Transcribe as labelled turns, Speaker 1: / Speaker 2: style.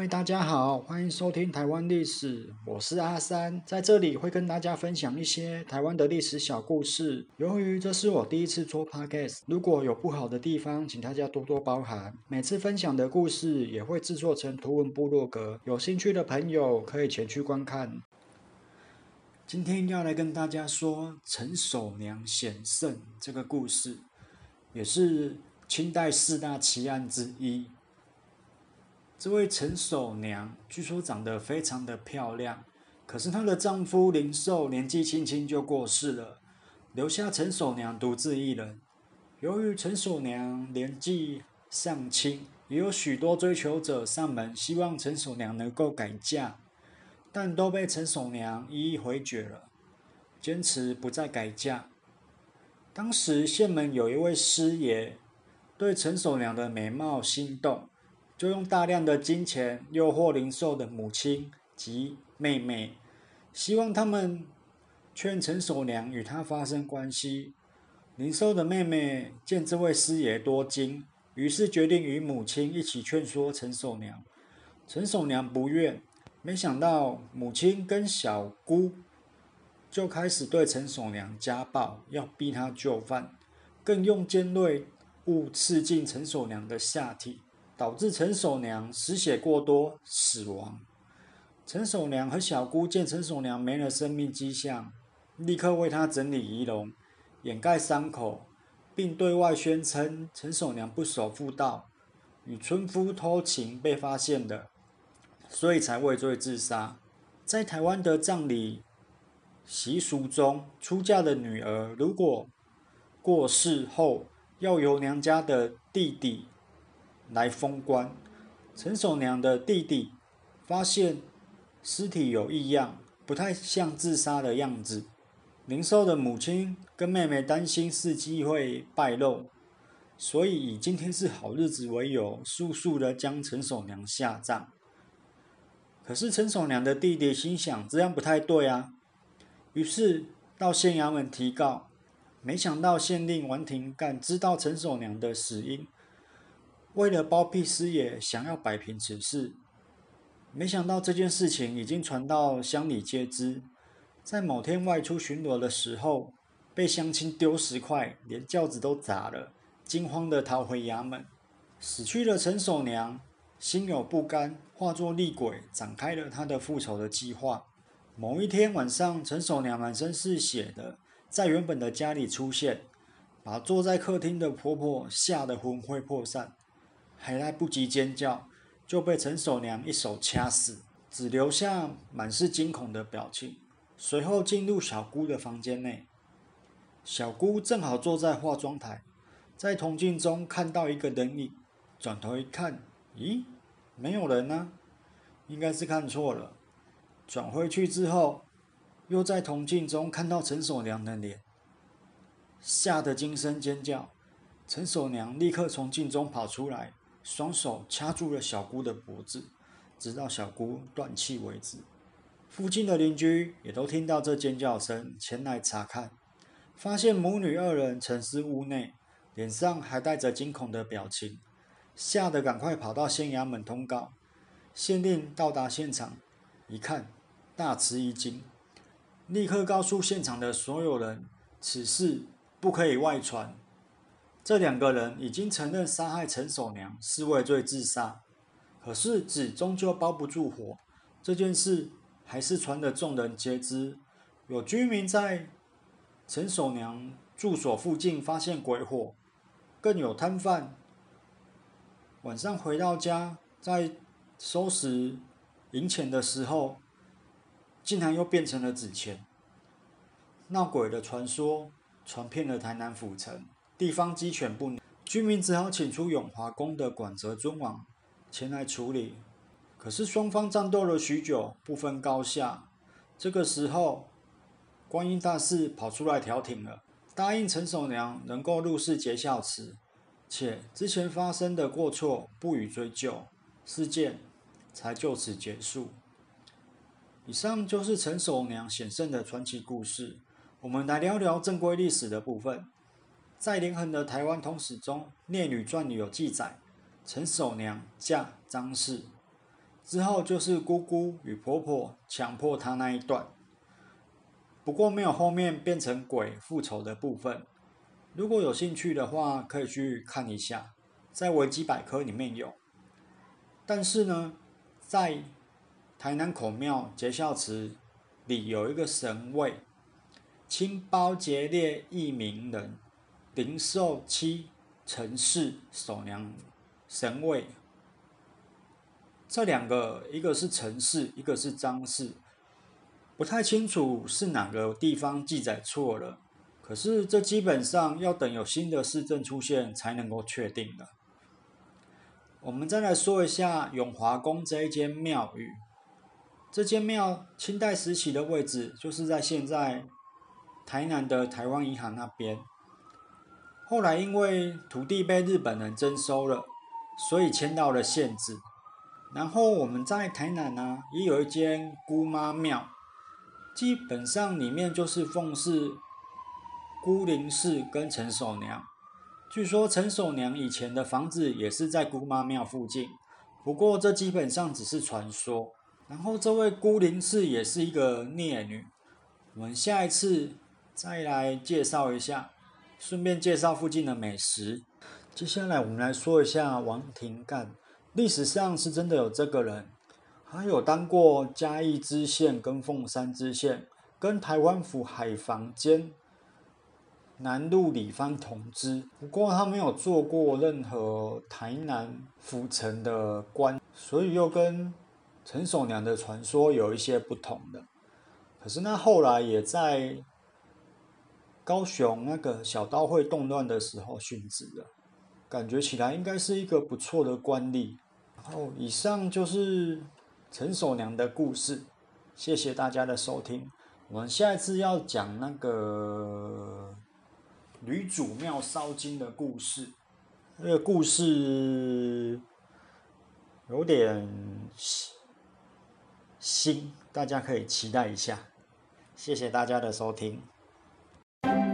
Speaker 1: 位大家好，欢迎收听台湾历史，我是阿三，在这里会跟大家分享一些台湾的历史小故事。由于这是我第一次做 podcast，如果有不好的地方，请大家多多包涵。每次分享的故事也会制作成图文部落格，有兴趣的朋友可以前去观看。今天要来跟大家说陈守娘险胜这个故事，也是清代四大奇案之一。这位陈守娘据说长得非常的漂亮，可是她的丈夫林寿年纪轻轻就过世了，留下陈守娘独自一人。由于陈守娘年纪尚轻，也有许多追求者上门，希望陈守娘能够改嫁，但都被陈守娘一一回绝了，坚持不再改嫁。当时县门有一位师爷，对陈守娘的美貌心动。就用大量的金钱诱惑灵寿的母亲及妹妹，希望他们劝陈守娘与他发生关系。灵寿的妹妹见这位师爷多金，于是决定与母亲一起劝说陈守娘。陈守娘不愿，没想到母亲跟小姑就开始对陈守娘家暴，要逼她就范，更用尖锐物刺进陈守娘的下体。导致陈守娘失血过多死亡。陈守娘和小姑见陈守娘没了生命迹象，立刻为她整理仪容，掩盖伤口，并对外宣称陈守娘不守妇道，与村夫偷情被发现的，所以才畏罪自杀。在台湾的葬礼习俗中，出嫁的女儿如果过世后，要由娘家的弟弟。来封官，陈守娘的弟弟发现尸体有异样，不太像自杀的样子。林寿的母亲跟妹妹担心事机会败露，所以以今天是好日子为由，速速的将陈守娘下葬。可是陈守娘的弟弟心想这样不太对啊，于是到县衙门提告。没想到县令王廷干知道陈守娘的死因。为了包庇师爷，想要摆平此事，没想到这件事情已经传到乡里皆知。在某天外出巡逻的时候，被乡亲丢石块，连轿子都砸了，惊慌的逃回衙门。死去的陈守娘心有不甘，化作厉鬼，展开了他的复仇的计划。某一天晚上，陈守娘满身是血的在原本的家里出现，把坐在客厅的婆婆吓得魂飞魄散。还来不及尖叫，就被陈守娘一手掐死，只留下满是惊恐的表情。随后进入小姑的房间内，小姑正好坐在化妆台，在铜镜中看到一个人影，转头一看，咦，没有人呢，应该是看错了。转回去之后，又在铜镜中看到陈守娘的脸，吓得惊声尖叫。陈守娘立刻从镜中跑出来。双手掐住了小姑的脖子，直到小姑断气为止。附近的邻居也都听到这尖叫声，前来查看，发现母女二人沉尸屋内，脸上还带着惊恐的表情，吓得赶快跑到县衙门通告。县令到达现场，一看，大吃一惊，立刻告诉现场的所有人，此事不可以外传。这两个人已经承认杀害陈守娘是畏罪自杀，可是纸终究包不住火，这件事还是传得众人皆知。有居民在陈守娘住所附近发现鬼火，更有摊贩晚上回到家，在收拾银钱的时候，竟然又变成了纸钱。闹鬼的传说传遍了台南府城。地方鸡犬不宁，居民只好请出永华宫的管泽尊王前来处理。可是双方战斗了许久，不分高下。这个时候，观音大士跑出来调停了，答应陈守娘能够入室结孝慈，且之前发生的过错不予追究，事件才就此结束。以上就是陈守娘险胜的传奇故事。我们来聊聊正规历史的部分。在连横的台湾通史中，《聂女传》里有记载：陈守娘嫁张氏，之后就是姑姑与婆婆强迫她那一段，不过没有后面变成鬼复仇的部分。如果有兴趣的话，可以去看一下，在维基百科里面有。但是呢，在台南孔庙结孝祠里有一个神位，清包节烈一名人，灵寿七陈氏守娘神位。这两个，一个是陈氏，一个是张氏，不太清楚是哪个地方记载错了。可是这基本上要等有新的市政出现才能够确定的。我们再来说一下永华宫这一间庙宇，这间庙清代时期的位置就是在现在台南的台湾银行那边。后来因为土地被日本人征收了，所以迁到了县治。然后我们在台南呢，也有一间姑妈庙，基本上里面就是奉祀孤灵氏跟陈守娘。据说陈守娘以前的房子也是在姑妈庙附近，不过这基本上只是传说。然后这位孤灵氏也是一个孽女，我们下一次再来介绍一下，顺便介绍附近的美食。接下来我们来说一下王廷干。历史上是真的有这个人，他有当过嘉义知县跟凤山知县，跟台湾府海防兼南路里番同知。不过他没有做过任何台南府城的官，所以又跟陈守娘的传说有一些不同的。可是那后来也在高雄那个小刀会动乱的时候殉职的。感觉起来应该是一个不错的官吏。然后以上就是陈守娘的故事，谢谢大家的收听。我们下一次要讲那个女主庙烧金的故事，那个故事有点新，大家可以期待一下。谢谢大家的收听。you